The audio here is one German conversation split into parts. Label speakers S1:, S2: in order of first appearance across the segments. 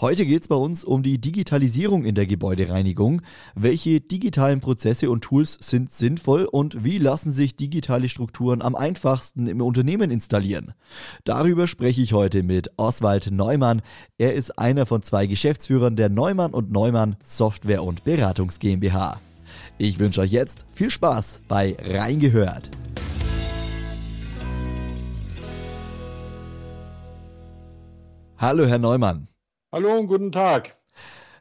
S1: Heute geht es bei uns um die Digitalisierung in der Gebäudereinigung. Welche digitalen Prozesse und Tools sind sinnvoll und wie lassen sich digitale Strukturen am einfachsten im Unternehmen installieren? Darüber spreche ich heute mit Oswald Neumann. Er ist einer von zwei Geschäftsführern der Neumann und Neumann Software und Beratungs GmbH. Ich wünsche euch jetzt viel Spaß bei Reingehört. Hallo, Herr Neumann.
S2: Hallo und guten Tag.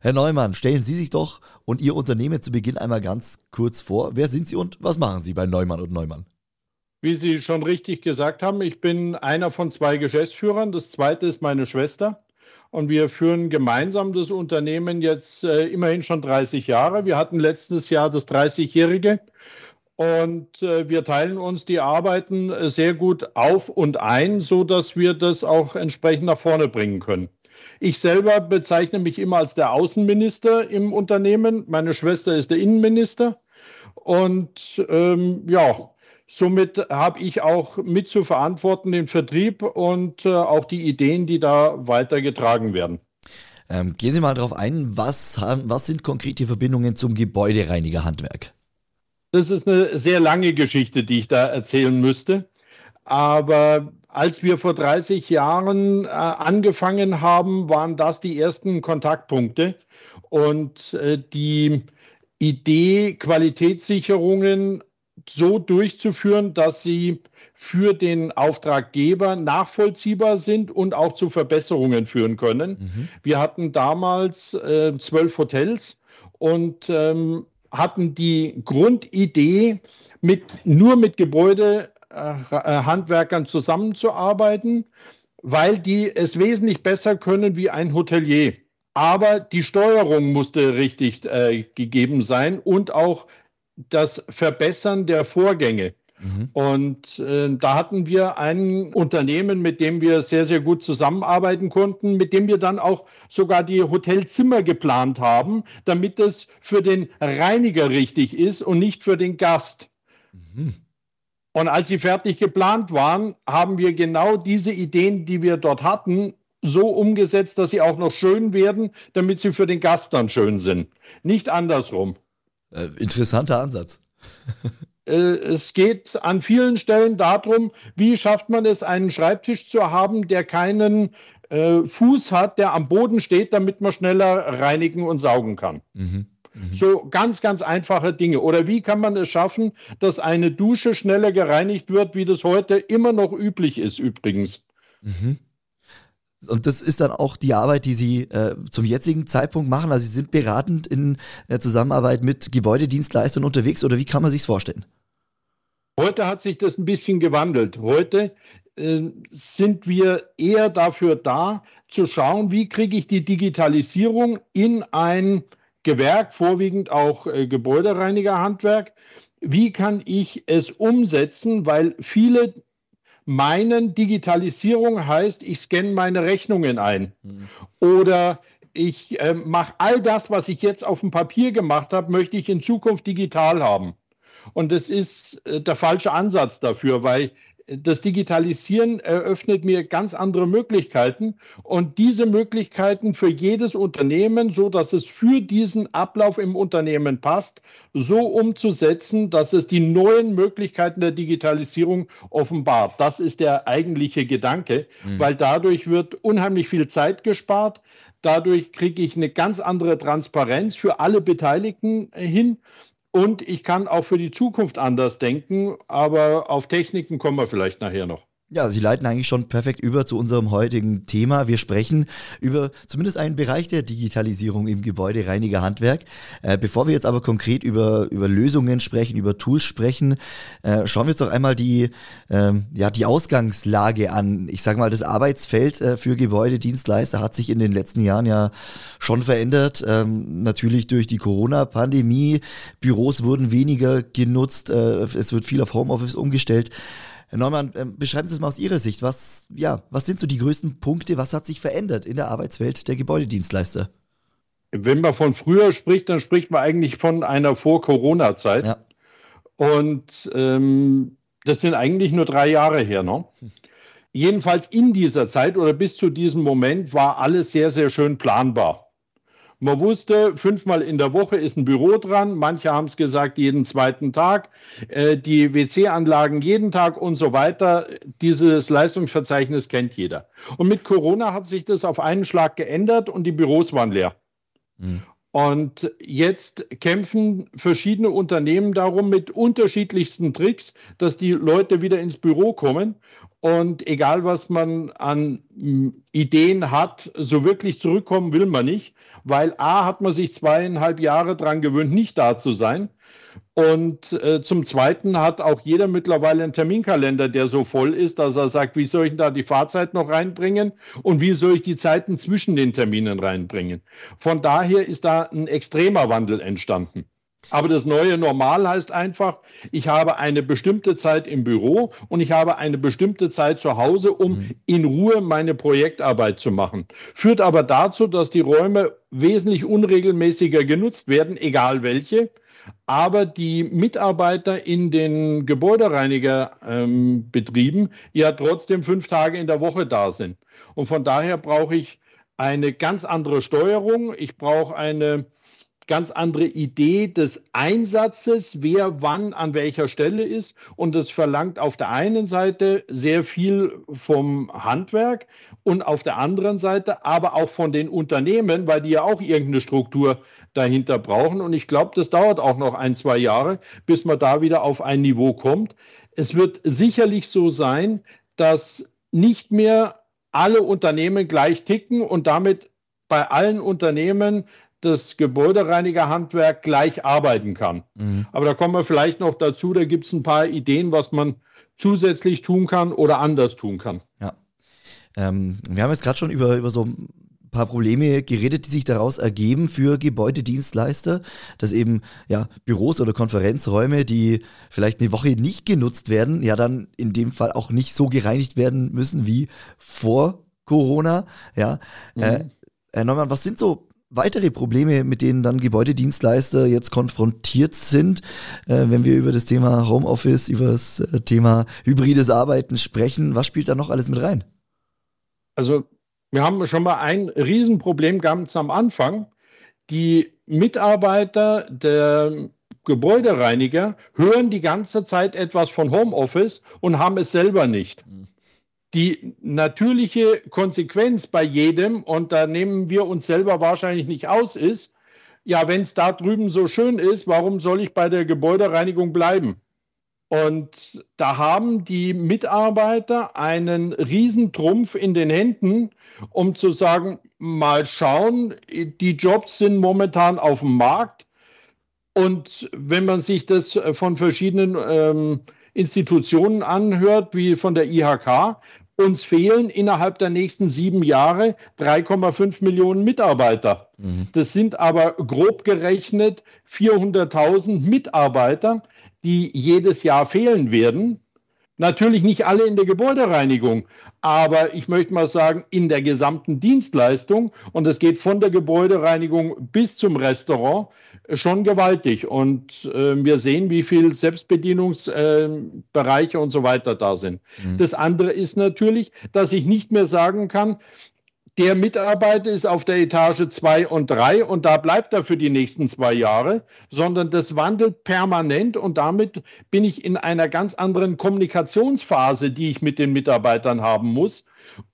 S1: Herr Neumann, stellen Sie sich doch und Ihr Unternehmen zu Beginn einmal ganz kurz vor. Wer sind Sie und was machen Sie bei Neumann und Neumann?
S2: Wie Sie schon richtig gesagt haben, ich bin einer von zwei Geschäftsführern. Das zweite ist meine Schwester. Und wir führen gemeinsam das Unternehmen jetzt äh, immerhin schon 30 Jahre. Wir hatten letztes Jahr das 30-jährige. Und äh, wir teilen uns die Arbeiten sehr gut auf und ein, so dass wir das auch entsprechend nach vorne bringen können. Ich selber bezeichne mich immer als der Außenminister im Unternehmen. Meine Schwester ist der Innenminister. Und ähm, ja, somit habe ich auch mit zu verantworten den Vertrieb und äh, auch die Ideen, die da weitergetragen werden.
S1: Ähm, gehen Sie mal darauf ein, was, was sind konkrete Verbindungen zum Gebäudereinigerhandwerk?
S2: Das ist eine sehr lange Geschichte, die ich da erzählen müsste. Aber als wir vor 30 Jahren äh, angefangen haben, waren das die ersten Kontaktpunkte. Und äh, die Idee, Qualitätssicherungen so durchzuführen, dass sie für den Auftraggeber nachvollziehbar sind und auch zu Verbesserungen führen können. Mhm. Wir hatten damals äh, zwölf Hotels und ähm, hatten die Grundidee, mit, nur mit Gebäude Handwerkern zusammenzuarbeiten, weil die es wesentlich besser können wie ein Hotelier. Aber die Steuerung musste richtig äh, gegeben sein und auch das Verbessern der Vorgänge. Mhm. Und äh, da hatten wir ein Unternehmen, mit dem wir sehr, sehr gut zusammenarbeiten konnten, mit dem wir dann auch sogar die Hotelzimmer geplant haben, damit es für den Reiniger richtig ist und nicht für den Gast. Mhm. Und als sie fertig geplant waren, haben wir genau diese Ideen, die wir dort hatten, so umgesetzt, dass sie auch noch schön werden, damit sie für den Gast dann schön sind. Nicht andersrum.
S1: Äh, interessanter Ansatz.
S2: äh, es geht an vielen Stellen darum, wie schafft man es, einen Schreibtisch zu haben, der keinen äh, Fuß hat, der am Boden steht, damit man schneller reinigen und saugen kann. Mhm. Mhm. So ganz, ganz einfache Dinge. Oder wie kann man es schaffen, dass eine Dusche schneller gereinigt wird, wie das heute immer noch üblich ist, übrigens? Mhm.
S1: Und das ist dann auch die Arbeit, die Sie äh, zum jetzigen Zeitpunkt machen. Also Sie sind beratend in äh, Zusammenarbeit mit Gebäudedienstleistern unterwegs oder wie kann man sich vorstellen?
S2: Heute hat sich das ein bisschen gewandelt. Heute äh, sind wir eher dafür da, zu schauen, wie kriege ich die Digitalisierung in ein Gewerk, vorwiegend auch äh, Gebäudereinigerhandwerk. Wie kann ich es umsetzen? Weil viele meinen, Digitalisierung heißt, ich scanne meine Rechnungen ein. Mhm. Oder ich äh, mache all das, was ich jetzt auf dem Papier gemacht habe, möchte ich in Zukunft digital haben. Und das ist äh, der falsche Ansatz dafür, weil das Digitalisieren eröffnet mir ganz andere Möglichkeiten und diese Möglichkeiten für jedes Unternehmen, so dass es für diesen Ablauf im Unternehmen passt, so umzusetzen, dass es die neuen Möglichkeiten der Digitalisierung offenbart. Das ist der eigentliche Gedanke, mhm. weil dadurch wird unheimlich viel Zeit gespart. Dadurch kriege ich eine ganz andere Transparenz für alle Beteiligten hin. Und ich kann auch für die Zukunft anders denken, aber auf Techniken kommen wir vielleicht nachher noch.
S1: Ja, Sie leiten eigentlich schon perfekt über zu unserem heutigen Thema. Wir sprechen über zumindest einen Bereich der Digitalisierung im Gebäudereinigerhandwerk. Äh, bevor wir jetzt aber konkret über, über Lösungen sprechen, über Tools sprechen, äh, schauen wir uns doch einmal die, ähm, ja, die Ausgangslage an. Ich sage mal, das Arbeitsfeld äh, für Gebäudedienstleister hat sich in den letzten Jahren ja schon verändert. Ähm, natürlich durch die Corona-Pandemie. Büros wurden weniger genutzt. Äh, es wird viel auf Homeoffice umgestellt. Herr Neumann, ähm, beschreiben Sie es mal aus Ihrer Sicht. Was, ja, was sind so die größten Punkte? Was hat sich verändert in der Arbeitswelt der Gebäudedienstleister?
S2: Wenn man von früher spricht, dann spricht man eigentlich von einer Vor-Corona-Zeit. Ja. Und ähm, das sind eigentlich nur drei Jahre her. Ne? Hm. Jedenfalls in dieser Zeit oder bis zu diesem Moment war alles sehr, sehr schön planbar. Man wusste, fünfmal in der Woche ist ein Büro dran. Manche haben es gesagt, jeden zweiten Tag. Äh, die WC-Anlagen jeden Tag und so weiter. Dieses Leistungsverzeichnis kennt jeder. Und mit Corona hat sich das auf einen Schlag geändert und die Büros waren leer. Mhm. Und jetzt kämpfen verschiedene Unternehmen darum mit unterschiedlichsten Tricks, dass die Leute wieder ins Büro kommen. Und egal, was man an hm, Ideen hat, so wirklich zurückkommen will man nicht, weil A hat man sich zweieinhalb Jahre daran gewöhnt, nicht da zu sein. Und äh, zum Zweiten hat auch jeder mittlerweile einen Terminkalender, der so voll ist, dass er sagt, wie soll ich da die Fahrzeit noch reinbringen und wie soll ich die Zeiten zwischen den Terminen reinbringen. Von daher ist da ein extremer Wandel entstanden. Aber das neue Normal heißt einfach, ich habe eine bestimmte Zeit im Büro und ich habe eine bestimmte Zeit zu Hause, um mhm. in Ruhe meine Projektarbeit zu machen. Führt aber dazu, dass die Räume wesentlich unregelmäßiger genutzt werden, egal welche. Aber die Mitarbeiter in den Gebäudereinigerbetrieben ähm, ja trotzdem fünf Tage in der Woche da sind. Und von daher brauche ich eine ganz andere Steuerung. Ich brauche eine ganz andere Idee des Einsatzes, wer wann an welcher Stelle ist. Und das verlangt auf der einen Seite sehr viel vom Handwerk und auf der anderen Seite aber auch von den Unternehmen, weil die ja auch irgendeine Struktur dahinter brauchen. Und ich glaube, das dauert auch noch ein, zwei Jahre, bis man da wieder auf ein Niveau kommt. Es wird sicherlich so sein, dass nicht mehr alle Unternehmen gleich ticken und damit bei allen Unternehmen das Gebäudereinigerhandwerk gleich arbeiten kann. Mhm. Aber da kommen wir vielleicht noch dazu, da gibt es ein paar Ideen, was man zusätzlich tun kann oder anders tun kann.
S1: Ja. Ähm, wir haben jetzt gerade schon über, über so ein paar Probleme geredet, die sich daraus ergeben für Gebäudedienstleister, dass eben ja Büros oder Konferenzräume, die vielleicht eine Woche nicht genutzt werden, ja dann in dem Fall auch nicht so gereinigt werden müssen wie vor Corona. Ja, mhm. äh, Herr Neumann, was sind so weitere Probleme, mit denen dann Gebäudedienstleister jetzt konfrontiert sind, äh, wenn wir über das Thema Homeoffice, über das äh, Thema hybrides Arbeiten sprechen? Was spielt da noch alles mit rein?
S2: Also wir haben schon mal ein Riesenproblem ganz am Anfang. Die Mitarbeiter der Gebäudereiniger hören die ganze Zeit etwas von Homeoffice und haben es selber nicht. Mhm die natürliche Konsequenz bei jedem, und da nehmen wir uns selber wahrscheinlich nicht aus, ist, ja, wenn es da drüben so schön ist, warum soll ich bei der Gebäudereinigung bleiben? Und da haben die Mitarbeiter einen Riesentrumpf in den Händen, um zu sagen, mal schauen, die Jobs sind momentan auf dem Markt. Und wenn man sich das von verschiedenen ähm, Institutionen anhört, wie von der IHK, uns fehlen innerhalb der nächsten sieben Jahre 3,5 Millionen Mitarbeiter. Mhm. Das sind aber grob gerechnet 400.000 Mitarbeiter, die jedes Jahr fehlen werden. Natürlich nicht alle in der Gebäudereinigung, aber ich möchte mal sagen, in der gesamten Dienstleistung, und es geht von der Gebäudereinigung bis zum Restaurant, schon gewaltig. Und äh, wir sehen, wie viel Selbstbedienungsbereiche äh, und so weiter da sind. Mhm. Das andere ist natürlich, dass ich nicht mehr sagen kann, der Mitarbeiter ist auf der Etage 2 und 3 und da bleibt er für die nächsten zwei Jahre, sondern das wandelt permanent und damit bin ich in einer ganz anderen Kommunikationsphase, die ich mit den Mitarbeitern haben muss,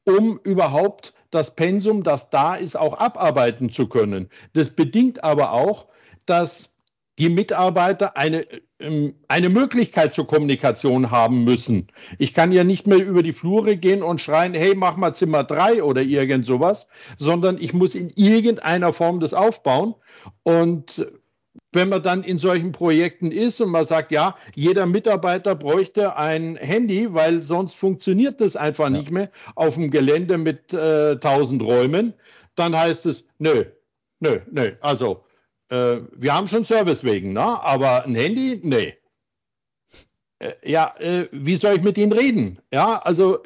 S2: um überhaupt das Pensum, das da ist, auch abarbeiten zu können. Das bedingt aber auch, dass die Mitarbeiter eine ähm, eine Möglichkeit zur Kommunikation haben müssen. Ich kann ja nicht mehr über die Flure gehen und schreien, hey, mach mal Zimmer drei oder irgend sowas, sondern ich muss in irgendeiner Form das aufbauen. Und wenn man dann in solchen Projekten ist und man sagt, ja, jeder Mitarbeiter bräuchte ein Handy, weil sonst funktioniert das einfach ja. nicht mehr auf dem Gelände mit äh, 1000 Räumen, dann heißt es, nö, nö, nö, also äh, wir haben schon Service wegen, ne? aber ein Handy, nee. Äh, ja, äh, wie soll ich mit Ihnen reden? Ja, also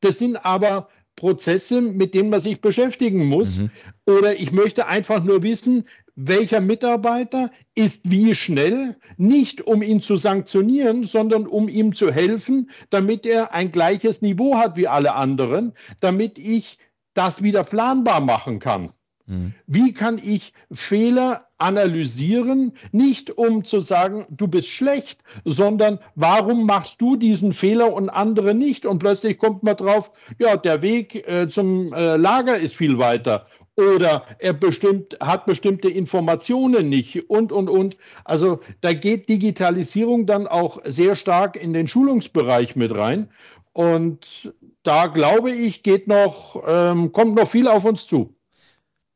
S2: das sind aber Prozesse, mit denen man sich beschäftigen muss. Mhm. Oder ich möchte einfach nur wissen, welcher Mitarbeiter ist wie schnell, nicht um ihn zu sanktionieren, sondern um ihm zu helfen, damit er ein gleiches Niveau hat wie alle anderen, damit ich das wieder planbar machen kann. Mhm. Wie kann ich Fehler analysieren, nicht um zu sagen, du bist schlecht, sondern warum machst du diesen Fehler und andere nicht? Und plötzlich kommt man drauf, ja, der Weg äh, zum äh, Lager ist viel weiter oder er bestimmt, hat bestimmte Informationen nicht und, und, und. Also da geht Digitalisierung dann auch sehr stark in den Schulungsbereich mit rein. Und da glaube ich, geht noch, ähm, kommt noch viel auf uns zu.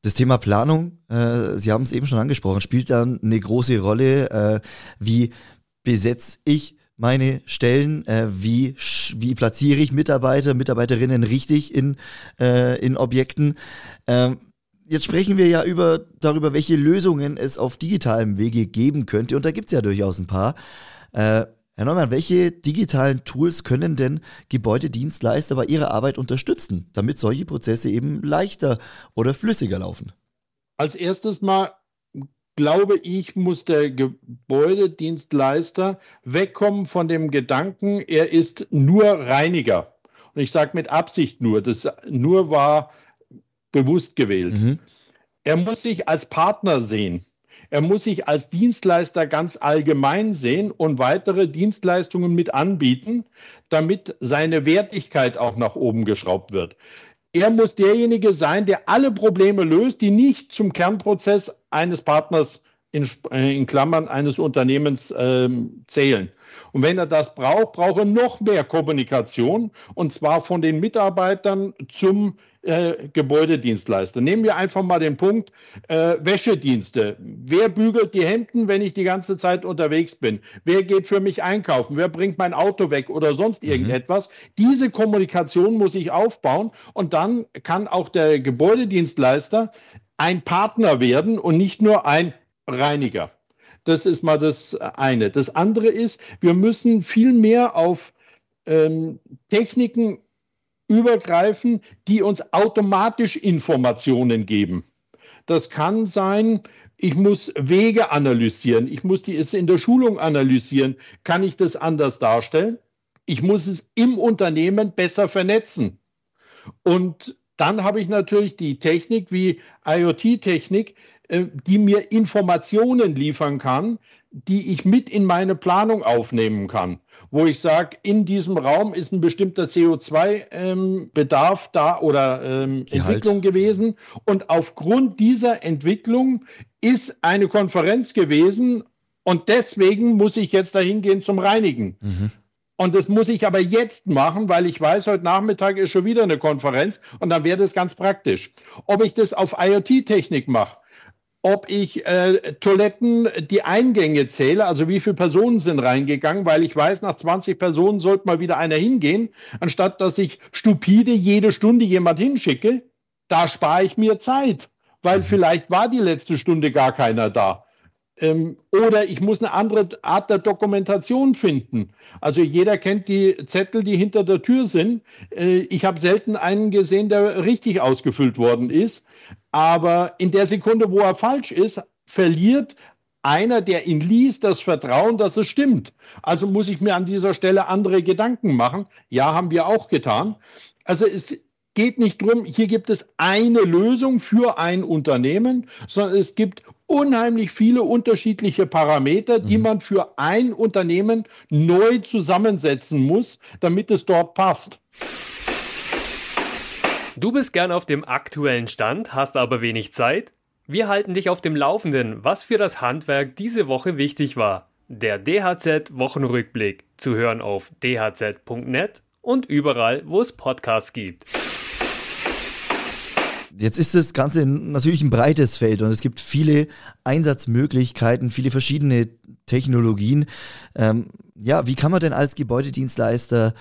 S1: Das Thema Planung, äh, Sie haben es eben schon angesprochen, spielt dann eine große Rolle. Äh, wie besetze ich meine Stellen? Äh, wie, wie platziere ich Mitarbeiter, Mitarbeiterinnen richtig in, äh, in Objekten? Ähm, jetzt sprechen wir ja über, darüber, welche Lösungen es auf digitalem Wege geben könnte. Und da gibt es ja durchaus ein paar. Herr Neumann, welche digitalen Tools können denn Gebäudedienstleister bei ihrer Arbeit unterstützen, damit solche Prozesse eben leichter oder flüssiger laufen?
S2: Als erstes mal glaube ich, muss der Gebäudedienstleister wegkommen von dem Gedanken, er ist nur Reiniger. Und ich sage mit Absicht nur, das nur war bewusst gewählt. Mhm. Er muss sich als Partner sehen. Er muss sich als Dienstleister ganz allgemein sehen und weitere Dienstleistungen mit anbieten, damit seine Wertigkeit auch nach oben geschraubt wird. Er muss derjenige sein, der alle Probleme löst, die nicht zum Kernprozess eines Partners in, äh, in Klammern eines Unternehmens ähm, zählen. Und wenn er das braucht, braucht er noch mehr Kommunikation und zwar von den Mitarbeitern zum äh, Gebäudedienstleister. Nehmen wir einfach mal den Punkt äh, Wäschedienste. Wer bügelt die Hemden, wenn ich die ganze Zeit unterwegs bin? Wer geht für mich einkaufen? Wer bringt mein Auto weg oder sonst mhm. irgendetwas? Mhm. Diese Kommunikation muss ich aufbauen und dann kann auch der Gebäudedienstleister ein Partner werden und nicht nur ein Reiniger. Das ist mal das eine. Das andere ist, wir müssen viel mehr auf ähm, Techniken übergreifen, die uns automatisch Informationen geben. Das kann sein, ich muss Wege analysieren, ich muss die, es in der Schulung analysieren. Kann ich das anders darstellen? Ich muss es im Unternehmen besser vernetzen. Und dann habe ich natürlich die Technik wie IoT-Technik, äh, die mir Informationen liefern kann, die ich mit in meine Planung aufnehmen kann. Wo ich sage, in diesem Raum ist ein bestimmter CO2-Bedarf ähm, da oder ähm, Entwicklung gewesen. Und aufgrund dieser Entwicklung ist eine Konferenz gewesen und deswegen muss ich jetzt dahin gehen zum Reinigen. Mhm. Und das muss ich aber jetzt machen, weil ich weiß, heute Nachmittag ist schon wieder eine Konferenz und dann wäre das ganz praktisch. Ob ich das auf IoT-Technik mache, ob ich äh, Toiletten die Eingänge zähle, also wie viele Personen sind reingegangen, weil ich weiß, nach 20 Personen sollte mal wieder einer hingehen, anstatt dass ich stupide jede Stunde jemand hinschicke. Da spare ich mir Zeit, weil vielleicht war die letzte Stunde gar keiner da. Ähm, oder ich muss eine andere Art der Dokumentation finden. Also jeder kennt die Zettel, die hinter der Tür sind. Äh, ich habe selten einen gesehen, der richtig ausgefüllt worden ist. Aber in der Sekunde, wo er falsch ist, verliert einer, der ihn liest, das Vertrauen, dass es stimmt. Also muss ich mir an dieser Stelle andere Gedanken machen. Ja, haben wir auch getan. Also es geht nicht darum, hier gibt es eine Lösung für ein Unternehmen, sondern es gibt unheimlich viele unterschiedliche Parameter, die mhm. man für ein Unternehmen neu zusammensetzen muss, damit es dort passt.
S3: Du bist gern auf dem aktuellen Stand, hast aber wenig Zeit? Wir halten dich auf dem Laufenden, was für das Handwerk diese Woche wichtig war. Der DHZ-Wochenrückblick zu hören auf dhz.net und überall, wo es Podcasts gibt.
S1: Jetzt ist das Ganze natürlich ein breites Feld und es gibt viele Einsatzmöglichkeiten, viele verschiedene Technologien. Ähm, ja, wie kann man denn als Gebäudedienstleister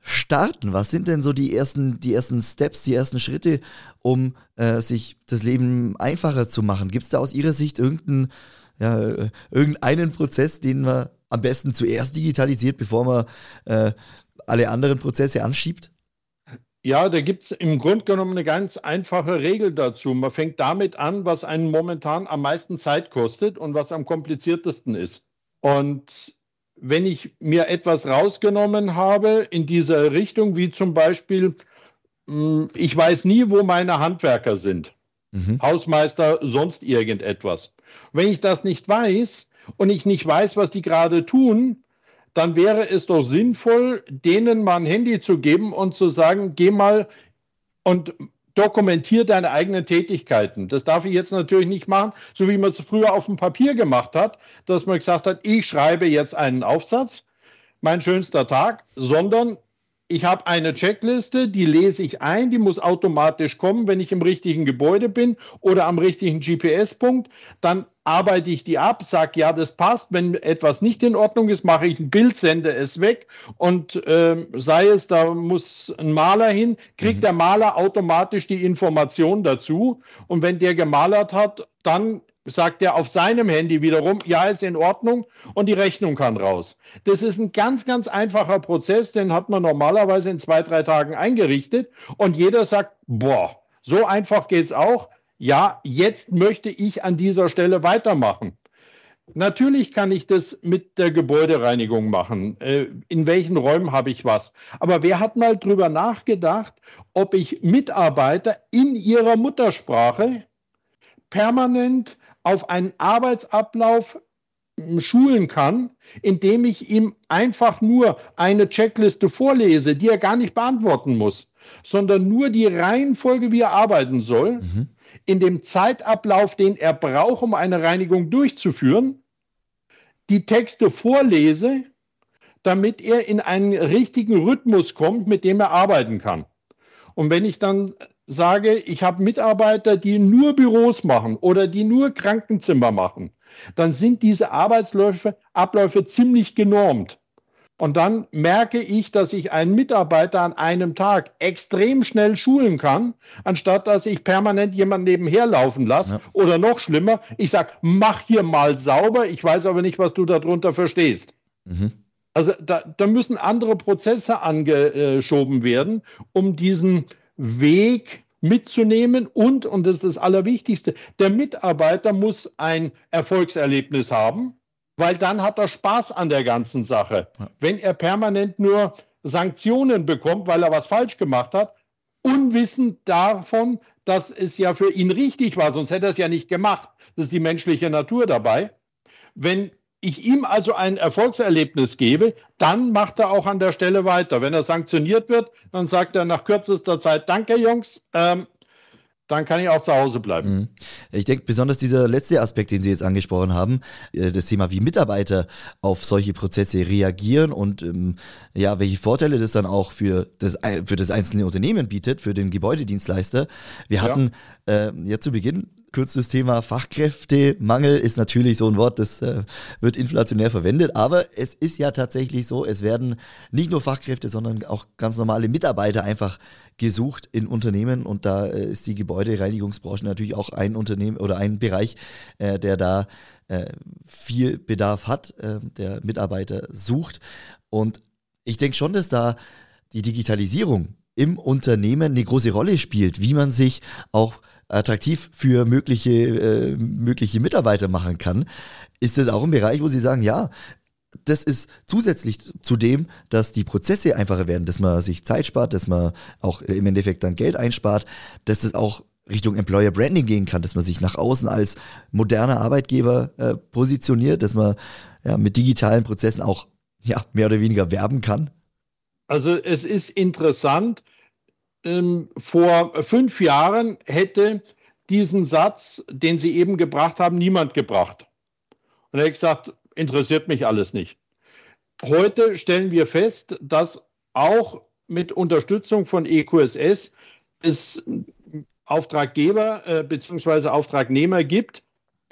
S1: starten? Was sind denn so die ersten, die ersten Steps, die ersten Schritte, um äh, sich das Leben einfacher zu machen? Gibt es da aus Ihrer Sicht irgendeinen, ja, irgendeinen Prozess, den man am besten zuerst digitalisiert, bevor man äh, alle anderen Prozesse anschiebt?
S2: Ja, da gibt es im Grunde genommen eine ganz einfache Regel dazu. Man fängt damit an, was einen momentan am meisten Zeit kostet und was am kompliziertesten ist. Und wenn ich mir etwas rausgenommen habe in dieser Richtung, wie zum Beispiel, hm, ich weiß nie, wo meine Handwerker sind, mhm. Hausmeister, sonst irgendetwas. Wenn ich das nicht weiß und ich nicht weiß, was die gerade tun, dann wäre es doch sinnvoll, denen mal ein Handy zu geben und zu sagen, geh mal und dokumentier deine eigenen Tätigkeiten. Das darf ich jetzt natürlich nicht machen, so wie man es früher auf dem Papier gemacht hat, dass man gesagt hat, ich schreibe jetzt einen Aufsatz, mein schönster Tag, sondern ich habe eine Checkliste, die lese ich ein, die muss automatisch kommen, wenn ich im richtigen Gebäude bin oder am richtigen GPS-Punkt. Dann arbeite ich die ab, sage, ja, das passt. Wenn etwas nicht in Ordnung ist, mache ich ein Bild, sende es weg und äh, sei es, da muss ein Maler hin, kriegt mhm. der Maler automatisch die Information dazu. Und wenn der gemalert hat, dann sagt er auf seinem Handy wiederum, ja, ist in Ordnung und die Rechnung kann raus. Das ist ein ganz, ganz einfacher Prozess, den hat man normalerweise in zwei, drei Tagen eingerichtet und jeder sagt, boah, so einfach geht's auch. Ja, jetzt möchte ich an dieser Stelle weitermachen. Natürlich kann ich das mit der Gebäudereinigung machen. Äh, in welchen Räumen habe ich was? Aber wer hat mal drüber nachgedacht, ob ich Mitarbeiter in ihrer Muttersprache permanent auf einen Arbeitsablauf hm, schulen kann, indem ich ihm einfach nur eine Checkliste vorlese, die er gar nicht beantworten muss, sondern nur die Reihenfolge, wie er arbeiten soll, mhm. in dem Zeitablauf, den er braucht, um eine Reinigung durchzuführen, die Texte vorlese, damit er in einen richtigen Rhythmus kommt, mit dem er arbeiten kann. Und wenn ich dann sage, ich habe Mitarbeiter, die nur Büros machen oder die nur Krankenzimmer machen, dann sind diese Arbeitsläufe, Abläufe ziemlich genormt. Und dann merke ich, dass ich einen Mitarbeiter an einem Tag extrem schnell schulen kann, anstatt dass ich permanent jemanden nebenher laufen lasse. Ja. Oder noch schlimmer, ich sage, mach hier mal sauber, ich weiß aber nicht, was du darunter verstehst. Mhm. Also da, da müssen andere Prozesse angeschoben werden, um diesen Weg mitzunehmen und, und das ist das Allerwichtigste, der Mitarbeiter muss ein Erfolgserlebnis haben, weil dann hat er Spaß an der ganzen Sache. Ja. Wenn er permanent nur Sanktionen bekommt, weil er was falsch gemacht hat, unwissend davon, dass es ja für ihn richtig war, sonst hätte er es ja nicht gemacht. Das ist die menschliche Natur dabei. Wenn ich ihm also ein Erfolgserlebnis gebe, dann macht er auch an der Stelle weiter. Wenn er sanktioniert wird, dann sagt er nach kürzester Zeit, danke Jungs, ähm, dann kann ich auch zu Hause bleiben. Mhm.
S1: Ich denke, besonders dieser letzte Aspekt, den Sie jetzt angesprochen haben, äh, das Thema, wie Mitarbeiter auf solche Prozesse reagieren und ähm, ja, welche Vorteile das dann auch für das, für das einzelne Unternehmen bietet, für den Gebäudedienstleister. Wir hatten ja, äh, ja zu Beginn kurz Thema Fachkräftemangel ist natürlich so ein Wort, das äh, wird inflationär verwendet, aber es ist ja tatsächlich so, es werden nicht nur Fachkräfte, sondern auch ganz normale Mitarbeiter einfach gesucht in Unternehmen. Und da äh, ist die Gebäudereinigungsbranche natürlich auch ein Unternehmen oder ein Bereich, äh, der da äh, viel Bedarf hat, äh, der Mitarbeiter sucht. Und ich denke schon, dass da die Digitalisierung im Unternehmen eine große Rolle spielt, wie man sich auch attraktiv für mögliche, äh, mögliche Mitarbeiter machen kann. Ist das auch ein Bereich, wo Sie sagen, ja, das ist zusätzlich zu dem, dass die Prozesse einfacher werden, dass man sich Zeit spart, dass man auch im Endeffekt dann Geld einspart, dass das auch Richtung Employer Branding gehen kann, dass man sich nach außen als moderner Arbeitgeber äh, positioniert, dass man ja, mit digitalen Prozessen auch ja, mehr oder weniger werben kann?
S2: Also es ist interessant, ähm, vor fünf Jahren hätte diesen Satz, den Sie eben gebracht haben, niemand gebracht. Und er hat gesagt, interessiert mich alles nicht. Heute stellen wir fest, dass auch mit Unterstützung von EQSS es Auftraggeber äh, bzw. Auftragnehmer gibt,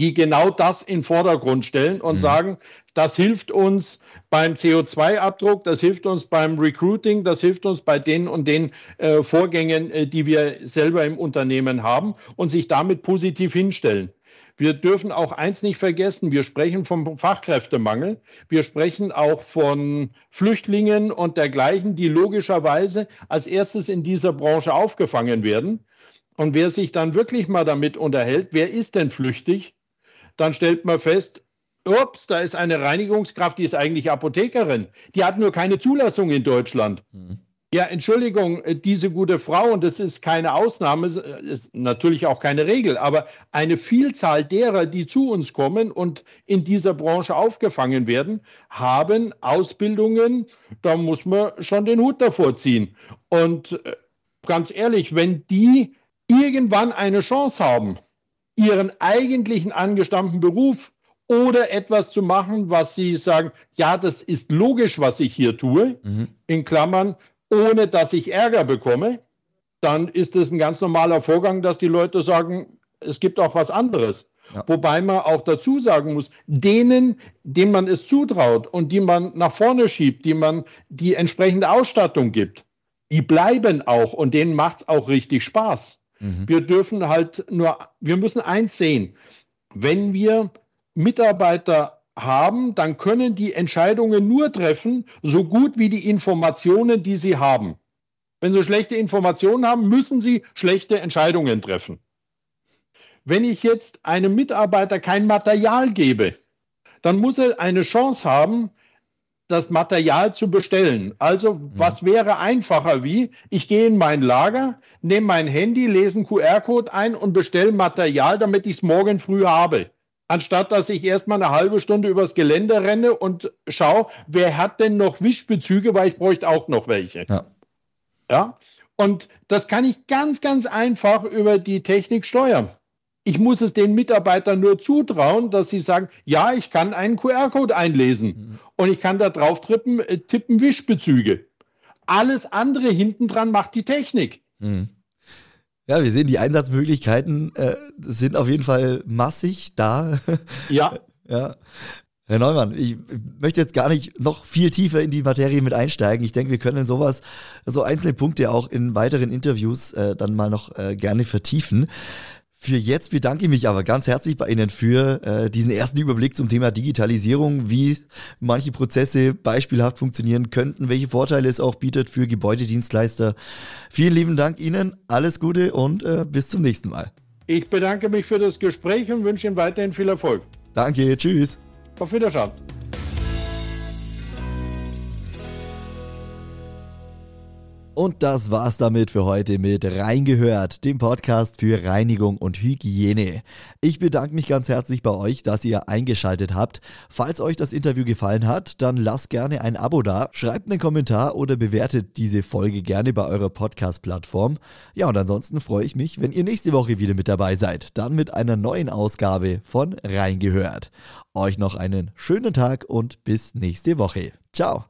S2: die genau das in den Vordergrund stellen und mhm. sagen, das hilft uns beim CO2-Abdruck, das hilft uns beim Recruiting, das hilft uns bei den und den äh, Vorgängen, äh, die wir selber im Unternehmen haben und sich damit positiv hinstellen. Wir dürfen auch eins nicht vergessen, wir sprechen vom Fachkräftemangel, wir sprechen auch von Flüchtlingen und dergleichen, die logischerweise als erstes in dieser Branche aufgefangen werden. Und wer sich dann wirklich mal damit unterhält, wer ist denn flüchtig, dann stellt man fest, ups, da ist eine Reinigungskraft, die ist eigentlich Apothekerin. Die hat nur keine Zulassung in Deutschland. Mhm. Ja, Entschuldigung, äh, diese gute Frau, und das ist keine Ausnahme, ist natürlich auch keine Regel, aber eine Vielzahl derer, die zu uns kommen und in dieser Branche aufgefangen werden, haben Ausbildungen, da muss man schon den Hut davor ziehen. Und äh, ganz ehrlich, wenn die irgendwann eine Chance haben, ihren eigentlichen angestammten Beruf oder etwas zu machen, was sie sagen, ja, das ist logisch, was ich hier tue, mhm. in Klammern, ohne dass ich Ärger bekomme, dann ist es ein ganz normaler Vorgang, dass die Leute sagen, es gibt auch was anderes. Ja. Wobei man auch dazu sagen muss, denen, denen man es zutraut und die man nach vorne schiebt, die man die entsprechende Ausstattung gibt, die bleiben auch und denen macht es auch richtig Spaß. Mhm. Wir dürfen halt nur, wir müssen eins sehen, wenn wir Mitarbeiter haben, dann können die Entscheidungen nur treffen, so gut wie die Informationen, die sie haben. Wenn sie schlechte Informationen haben, müssen sie schlechte Entscheidungen treffen. Wenn ich jetzt einem Mitarbeiter kein Material gebe, dann muss er eine Chance haben, das Material zu bestellen. Also mhm. was wäre einfacher wie, ich gehe in mein Lager, nehme mein Handy, lese einen QR-Code ein und bestelle Material, damit ich es morgen früh habe anstatt dass ich erstmal eine halbe Stunde übers Gelände renne und schaue, wer hat denn noch Wischbezüge, weil ich bräuchte auch noch welche. Ja. ja. Und das kann ich ganz, ganz einfach über die Technik steuern. Ich muss es den Mitarbeitern nur zutrauen, dass sie sagen, ja, ich kann einen QR-Code einlesen mhm. und ich kann da drauf tippen, äh, tippen Wischbezüge. Alles andere hintendran macht die Technik. Mhm.
S1: Ja, wir sehen, die Einsatzmöglichkeiten äh, sind auf jeden Fall massig da.
S2: Ja.
S1: ja. Herr Neumann, ich möchte jetzt gar nicht noch viel tiefer in die Materie mit einsteigen. Ich denke, wir können sowas, so einzelne Punkte auch in weiteren Interviews äh, dann mal noch äh, gerne vertiefen. Für jetzt bedanke ich mich aber ganz herzlich bei Ihnen für äh, diesen ersten Überblick zum Thema Digitalisierung, wie manche Prozesse beispielhaft funktionieren könnten, welche Vorteile es auch bietet für Gebäudedienstleister. Vielen lieben Dank Ihnen, alles Gute und äh, bis zum nächsten Mal.
S2: Ich bedanke mich für das Gespräch und wünsche Ihnen weiterhin viel Erfolg.
S1: Danke, tschüss.
S2: Auf Wiedersehen.
S1: Und das war's damit für heute mit Reingehört, dem Podcast für Reinigung und Hygiene. Ich bedanke mich ganz herzlich bei euch, dass ihr eingeschaltet habt. Falls euch das Interview gefallen hat, dann lasst gerne ein Abo da, schreibt einen Kommentar oder bewertet diese Folge gerne bei eurer Podcast-Plattform. Ja, und ansonsten freue ich mich, wenn ihr nächste Woche wieder mit dabei seid. Dann mit einer neuen Ausgabe von Reingehört. Euch noch einen schönen Tag und bis nächste Woche. Ciao.